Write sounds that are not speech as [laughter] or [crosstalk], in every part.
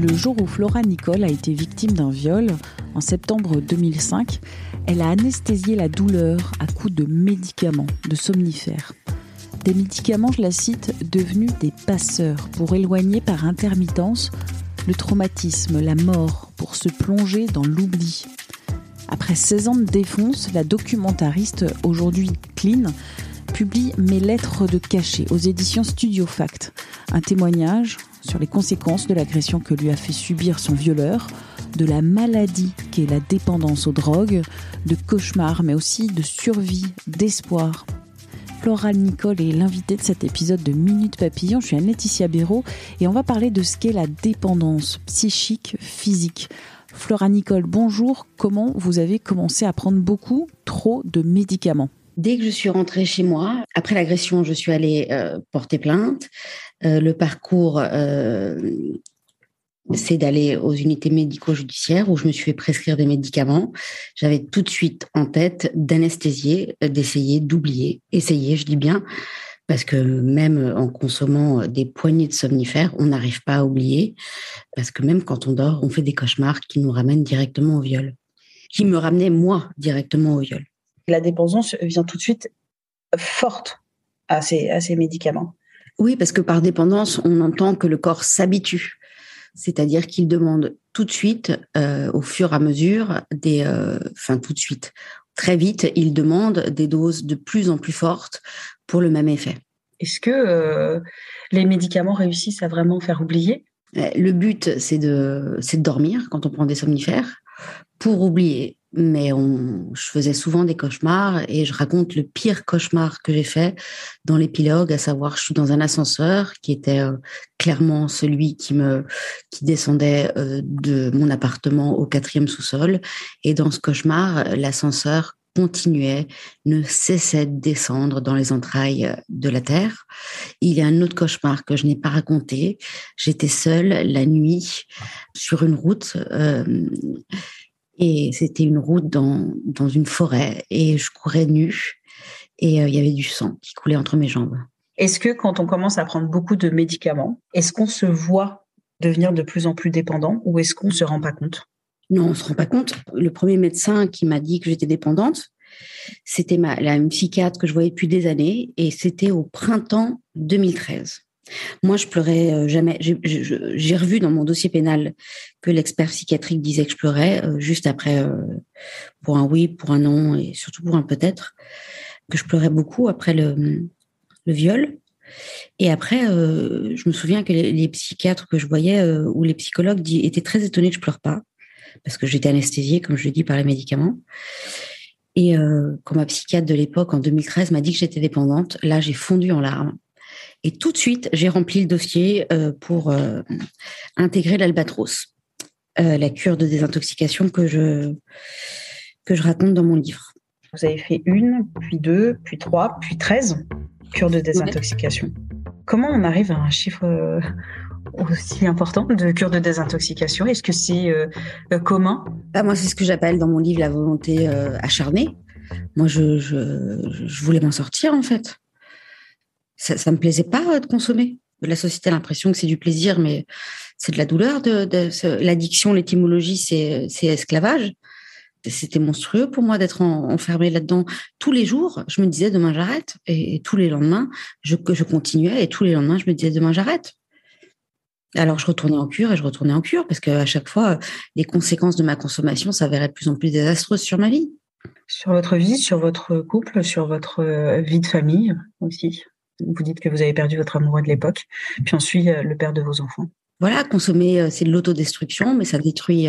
Le jour où Flora Nicole a été victime d'un viol, en septembre 2005, elle a anesthésié la douleur à coups de médicaments, de somnifères. Des médicaments, je la cite, devenus des passeurs pour éloigner par intermittence le traumatisme, la mort, pour se plonger dans l'oubli. Après 16 ans de défonce, la documentariste, aujourd'hui clean, publie Mes lettres de cachet aux éditions Studio Fact, un témoignage sur les conséquences de l'agression que lui a fait subir son violeur, de la maladie qu'est la dépendance aux drogues, de cauchemars, mais aussi de survie, d'espoir. Floral Nicole est l'invitée de cet épisode de Minute Papillon. Je suis Anne-Laetitia Béraud et on va parler de ce qu'est la dépendance psychique, physique. Flora Nicole, bonjour. Comment vous avez commencé à prendre beaucoup, trop de médicaments? Dès que je suis rentrée chez moi, après l'agression, je suis allée euh, porter plainte. Euh, le parcours euh, c'est d'aller aux unités médico-judiciaires où je me suis fait prescrire des médicaments. J'avais tout de suite en tête d'anesthésier, d'essayer d'oublier. Essayer, je dis bien, parce que même en consommant des poignées de somnifères, on n'arrive pas à oublier, parce que même quand on dort, on fait des cauchemars qui nous ramènent directement au viol, qui me ramenaient moi directement au viol. La dépendance vient tout de suite forte à ces, à ces médicaments. Oui, parce que par dépendance, on entend que le corps s'habitue. C'est-à-dire qu'il demande tout de suite, euh, au fur et à mesure, des, euh, enfin tout de suite, très vite, il demande des doses de plus en plus fortes pour le même effet. Est-ce que euh, les médicaments réussissent à vraiment faire oublier? Le but, c'est de, c'est de dormir quand on prend des somnifères pour oublier mais on, je faisais souvent des cauchemars et je raconte le pire cauchemar que j'ai fait dans l'épilogue, à savoir je suis dans un ascenseur qui était euh, clairement celui qui me qui descendait euh, de mon appartement au quatrième sous-sol et dans ce cauchemar l'ascenseur continuait, ne cessait de descendre dans les entrailles de la terre. Il y a un autre cauchemar que je n'ai pas raconté. J'étais seule la nuit sur une route. Euh, et c'était une route dans, dans une forêt et je courais nue et euh, il y avait du sang qui coulait entre mes jambes. Est-ce que quand on commence à prendre beaucoup de médicaments, est-ce qu'on se voit devenir de plus en plus dépendant ou est-ce qu'on ne se rend pas compte? Non, on ne se rend pas compte. Le premier médecin qui m'a dit que j'étais dépendante, c'était ma, la psychiatre que je voyais depuis des années et c'était au printemps 2013. Moi, je pleurais euh, jamais. J'ai revu dans mon dossier pénal que l'expert psychiatrique disait que je pleurais euh, juste après, euh, pour un oui, pour un non et surtout pour un peut-être, que je pleurais beaucoup après le, viol. Et après, je me souviens que les, psychiatres que je voyais ou les psychologues étaient très étonnés que je pleure pas parce que j'étais anesthésiée, comme je l'ai dit, par les médicaments. Et quand ma psychiatre de l'époque, en 2013, m'a dit que j'étais dépendante, là, j'ai fondu en larmes. Et tout de suite, j'ai rempli le dossier euh, pour euh, intégrer l'albatros, euh, la cure de désintoxication que je, que je raconte dans mon livre. Vous avez fait une, puis deux, puis trois, puis treize cures de désintoxication. Comment on arrive à un chiffre aussi important de cure de désintoxication? Est-ce que c'est commun? Bah, Moi, c'est ce que j'appelle dans mon livre la volonté acharnée. Moi, je, je, je voulais m'en sortir, en fait ça, ça me plaisait pas de consommer. La société a l'impression que c'est du plaisir, mais c'est de la douleur. De, L'addiction, l'étymologie, c'est, esclavage. C'était monstrueux pour moi d'être enfermée là-dedans tous les jours. Je me disais demain j'arrête, et, tous les lendemains je, je continuais, et tous les lendemains je me disais demain j'arrête. Alors je retournais en cure et je retournais en cure parce qu'à chaque fois les conséquences de ma consommation s'avéraient de plus en plus désastreuses sur ma vie. Sur votre vie, sur votre couple, sur votre euh, vie de famille aussi. Vous dites que vous avez perdu votre amoureux de l'époque, puis ensuite euh, le père de vos enfants. voilà, consommer, c'est de l'autodestruction, mais ça détruit,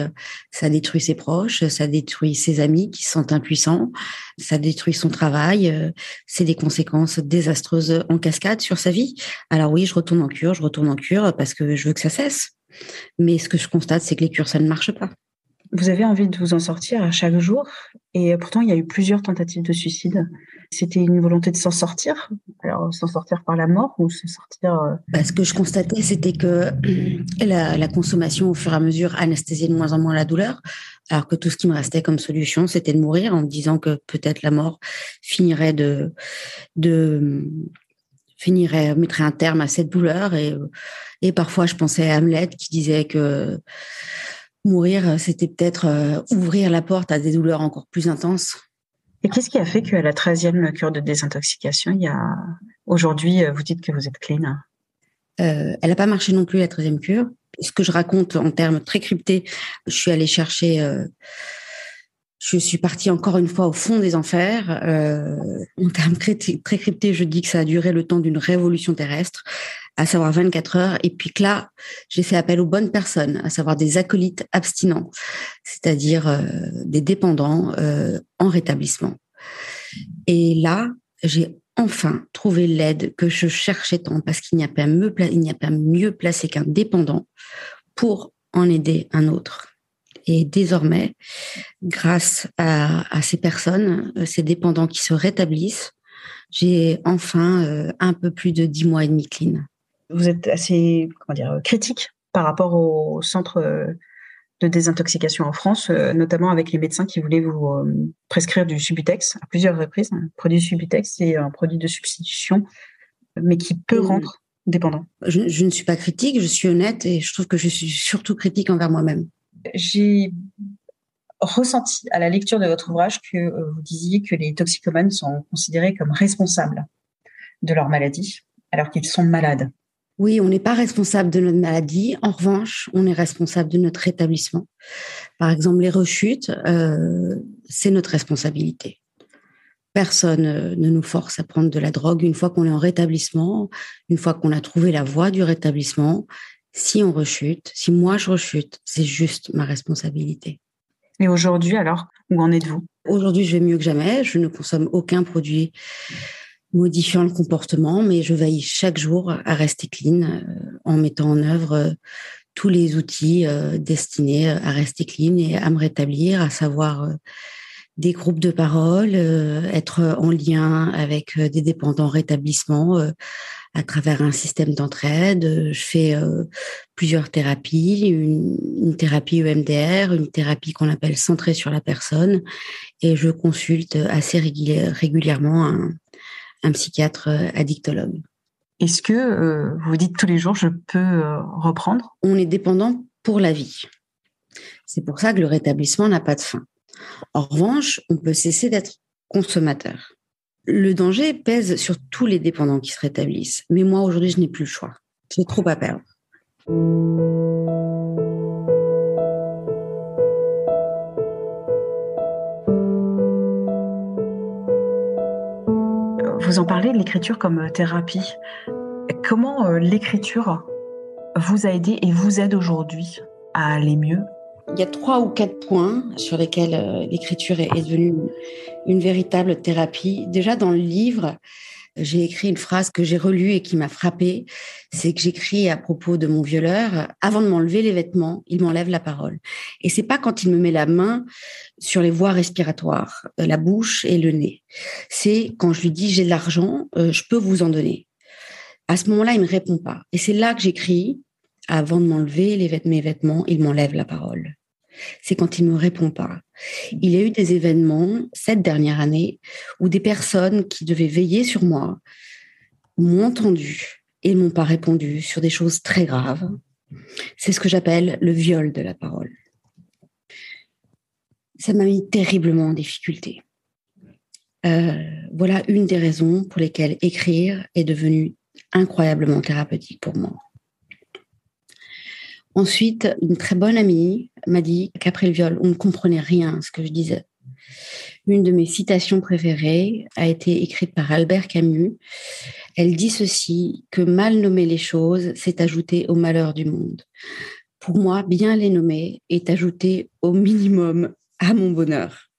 ça détruit ses proches, ça détruit ses amis qui se sentent impuissants, ça détruit son travail. C'est des conséquences désastreuses en cascade sur sa vie. Alors oui, je retourne en cure, je retourne en cure parce que je veux que ça cesse. Mais ce que je constate, c'est que les cures, ça ne marche pas. Vous avez envie de vous en sortir à chaque jour, et pourtant il y a eu plusieurs tentatives de suicide. C'était une volonté de s'en sortir, alors s'en sortir par la mort ou s'en sortir. Euh, bah, ce que je constatais, c'était que [clears throat] la, consommation, au fur et à mesure, anesthésiait de moins en moins la douleur, alors que tout ce qui me restait comme solution, c'était de mourir, en me disant que peut-être la mort finirait de, de finirait, mettrait un terme à cette douleur. Et, et parfois, je pensais à Hamlet qui disait que mourir, c'était peut-être euh, ouvrir la porte à des douleurs encore plus intenses. Et qu'est-ce qui a fait qu'à la 13e cure de désintoxication, il y a aujourd'hui, euh, vous dites que vous êtes clean? Euh, Elle n'a pas marché non plus la 13e cure. Ce que je raconte en termes très cryptés, je suis allée chercher. Euh, je suis partie encore une fois au fond des enfers. En termes très, très cryptés, je dis que ça a duré le temps d'une révolution terrestre à savoir 24 heures. Et puis que là, j'ai fait appel aux bonnes personnes, à savoir des acolytes abstinents, c'est-à-dire euh, des dépendants euh, en rétablissement. Et là, j'ai enfin trouvé l'aide que je cherchais tant, parce qu'il n'y a pas mieux, placé qu'un dépendant pour en aider un autre. Et désormais, grâce à, à, ces personnes, euh, ces dépendants qui se rétablissent, j'ai enfin un peu plus de dix mois et demi clean vous êtes assez comment dire, critique par rapport au centre euh, de désintoxication en France, euh, notamment avec les médecins qui voulaient vous euh, prescrire du Subutex à plusieurs reprises. Un produit Subutex, c'est un produit de substitution, mais qui peut rendre dépendant. Je, je, ne suis pas critique, je suis honnête et je trouve que je suis surtout critique envers moi-même. J'ai ressenti à la lecture de votre ouvrage que vous disiez que les toxicomanes sont considérés comme responsables de leur maladie alors qu'ils sont malades. Oui, on n'est pas responsable de notre maladie. En revanche, on est responsable de notre rétablissement. Par exemple, les rechutes, euh, c'est notre responsabilité. Personne euh, ne nous force à prendre de la drogue une fois qu'on est en rétablissement, une fois qu'on a trouvé la voie du rétablissement. Si on rechute, si moi je rechute, c'est juste ma responsabilité. Et aujourd'hui, alors, où en êtes-vous? Aujourd'hui, je vais mieux que jamais. Je ne consomme aucun produit modifiant le comportement, mais je veille chaque jour à rester clean euh, en mettant en œuvre euh, tous les outils euh, destinés à rester clean et à me rétablir, à savoir des groupes de parole, être en lien avec des dépendants rétablissement à travers un système d'entraide. Je fais plusieurs thérapies, une, thérapie EMDR, une thérapie qu'on appelle centrée sur la personne, et je consulte assez régulièrement un, un psychiatre euh, addictologue. Est-ce que euh, vous dites tous les jours, je peux euh, reprendre? On est dépendant pour la vie. C'est pour ça que le rétablissement n'a pas de fin. En revanche, on peut cesser d'être consommateur. Le danger pèse sur tous les dépendants qui se rétablissent. Mais moi, aujourd'hui, je n'ai plus le choix. J'ai trop à perdre. Vous en parlez de l'écriture comme euh, thérapie. Comment euh, l'écriture vous a aidé et vous aide aujourd'hui à aller mieux? Il y a trois ou quatre points sur lesquels euh, l'écriture est devenue une véritable thérapie. Déjà dans le livre, j'ai écrit une phrase que j'ai relue et qui m'a frappée. C'est que j'écris à propos de mon violeur. Avant de m'enlever les vêtements, il m'enlève la parole. Et c'est pas quand il me met la main sur les voies respiratoires, euh, la bouche et le nez. C'est quand je lui dis j'ai de l'argent, euh, je peux vous en donner. À ce moment-là, il me répond pas. Et c'est là que j'écris avant de m'enlever les mes vêtements, il m'enlève la parole c'est quand il me répond pas. Il y a eu des événements cette dernière année où des personnes qui devaient veiller sur moi m'ont entendu et m'ont pas répondu sur des choses très graves. C'est ce que j'appelle le viol de la parole. Ça m'a mis terriblement en difficulté. Euh, voilà une des raisons pour lesquelles écrire est devenu incroyablement thérapeutique pour moi. Ensuite, une très bonne amie m'a dit qu'après le viol, on ne comprenait rien à ce que je disais. Une de mes citations préférées a été écrite par Albert Camus. Elle dit ceci, que mal nommer les choses, c'est ajouter au malheur du monde. Pour moi, bien les nommer est ajouter au minimum à mon bonheur.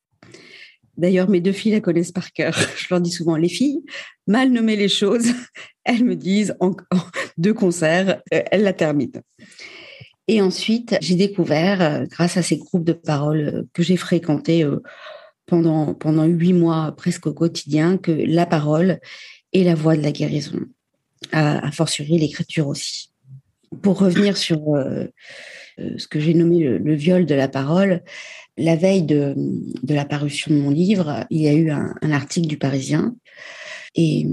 D'ailleurs, mes deux filles la connaissent par cœur. [laughs] Je leur dis souvent, les filles, mal nommer les choses, [laughs] elles me disent en, deux concerts, euh, elles la terminent. Et ensuite, j'ai découvert, euh, grâce à ces groupes de parole euh, que j'ai fréquentés pendant, pendant huit mois presque au quotidien, que la parole est la voie de la guérison, à, fortiori l'écriture aussi. Pour revenir sur ce que j'ai nommé le, viol de la parole, la veille de, de, la parution de mon livre, il y a eu un, un article du Parisien et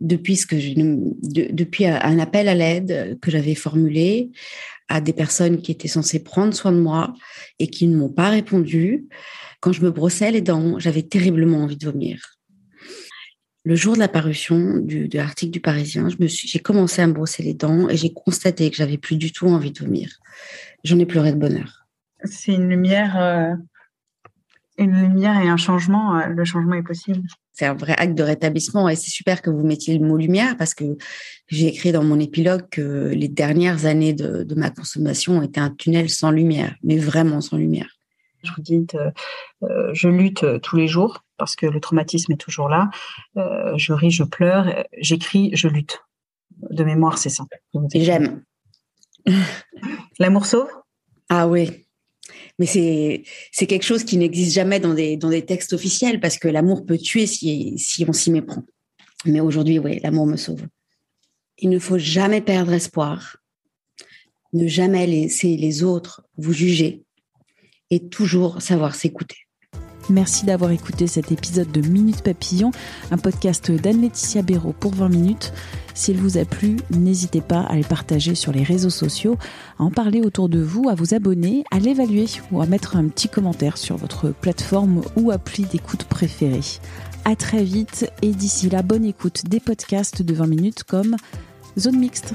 depuis un appel à l'aide que j'avais formulé à des personnes qui étaient censées prendre soin de moi et qui ne m'ont pas répondu. Quand je me brossais les dents, j'avais terriblement envie de vomir. Le jour de la parution de l'article du Parisien, j'ai commencé à me brosser les dents et j'ai constaté que j'avais plus du tout envie de vomir. J'en ai pleuré de bonheur. C'est une lumière, euh, une lumière et un changement. Euh, le changement est possible c'est un vrai acte de rétablissement et c'est super que vous mettiez le mot lumière parce que j'ai écrit dans mon épilogue que les dernières années de, ma consommation étaient un tunnel sans lumière, mais vraiment sans lumière. Je vous dis, euh, euh, je lutte tous les jours parce que le traumatisme est toujours là. Euh, je ris, je pleure, j'écris, je lutte. De mémoire, c'est ça. J'aime. L'amour sauve? Ah oui, mais c'est quelque chose qui n'existe jamais dans des dans des textes officiels parce que l'amour peut tuer si si on s'y méprend. Mais aujourd'hui, oui, l'amour me sauve. Il ne faut jamais perdre espoir, ne jamais laisser les autres vous juger et toujours savoir s'écouter. Merci d'avoir écouté cet épisode de Minute Papillon, un podcast d'Anne-Laetitia Béraud pour 20 minutes. S'il vous a plu, n'hésitez pas à le partager sur les réseaux sociaux, à en parler autour de vous, à vous abonner, à l'évaluer ou à mettre un petit commentaire sur votre plateforme ou appli d'écoute préférée. À très vite et d'ici là, bonne écoute des podcasts de 20 minutes comme Zone Mixte.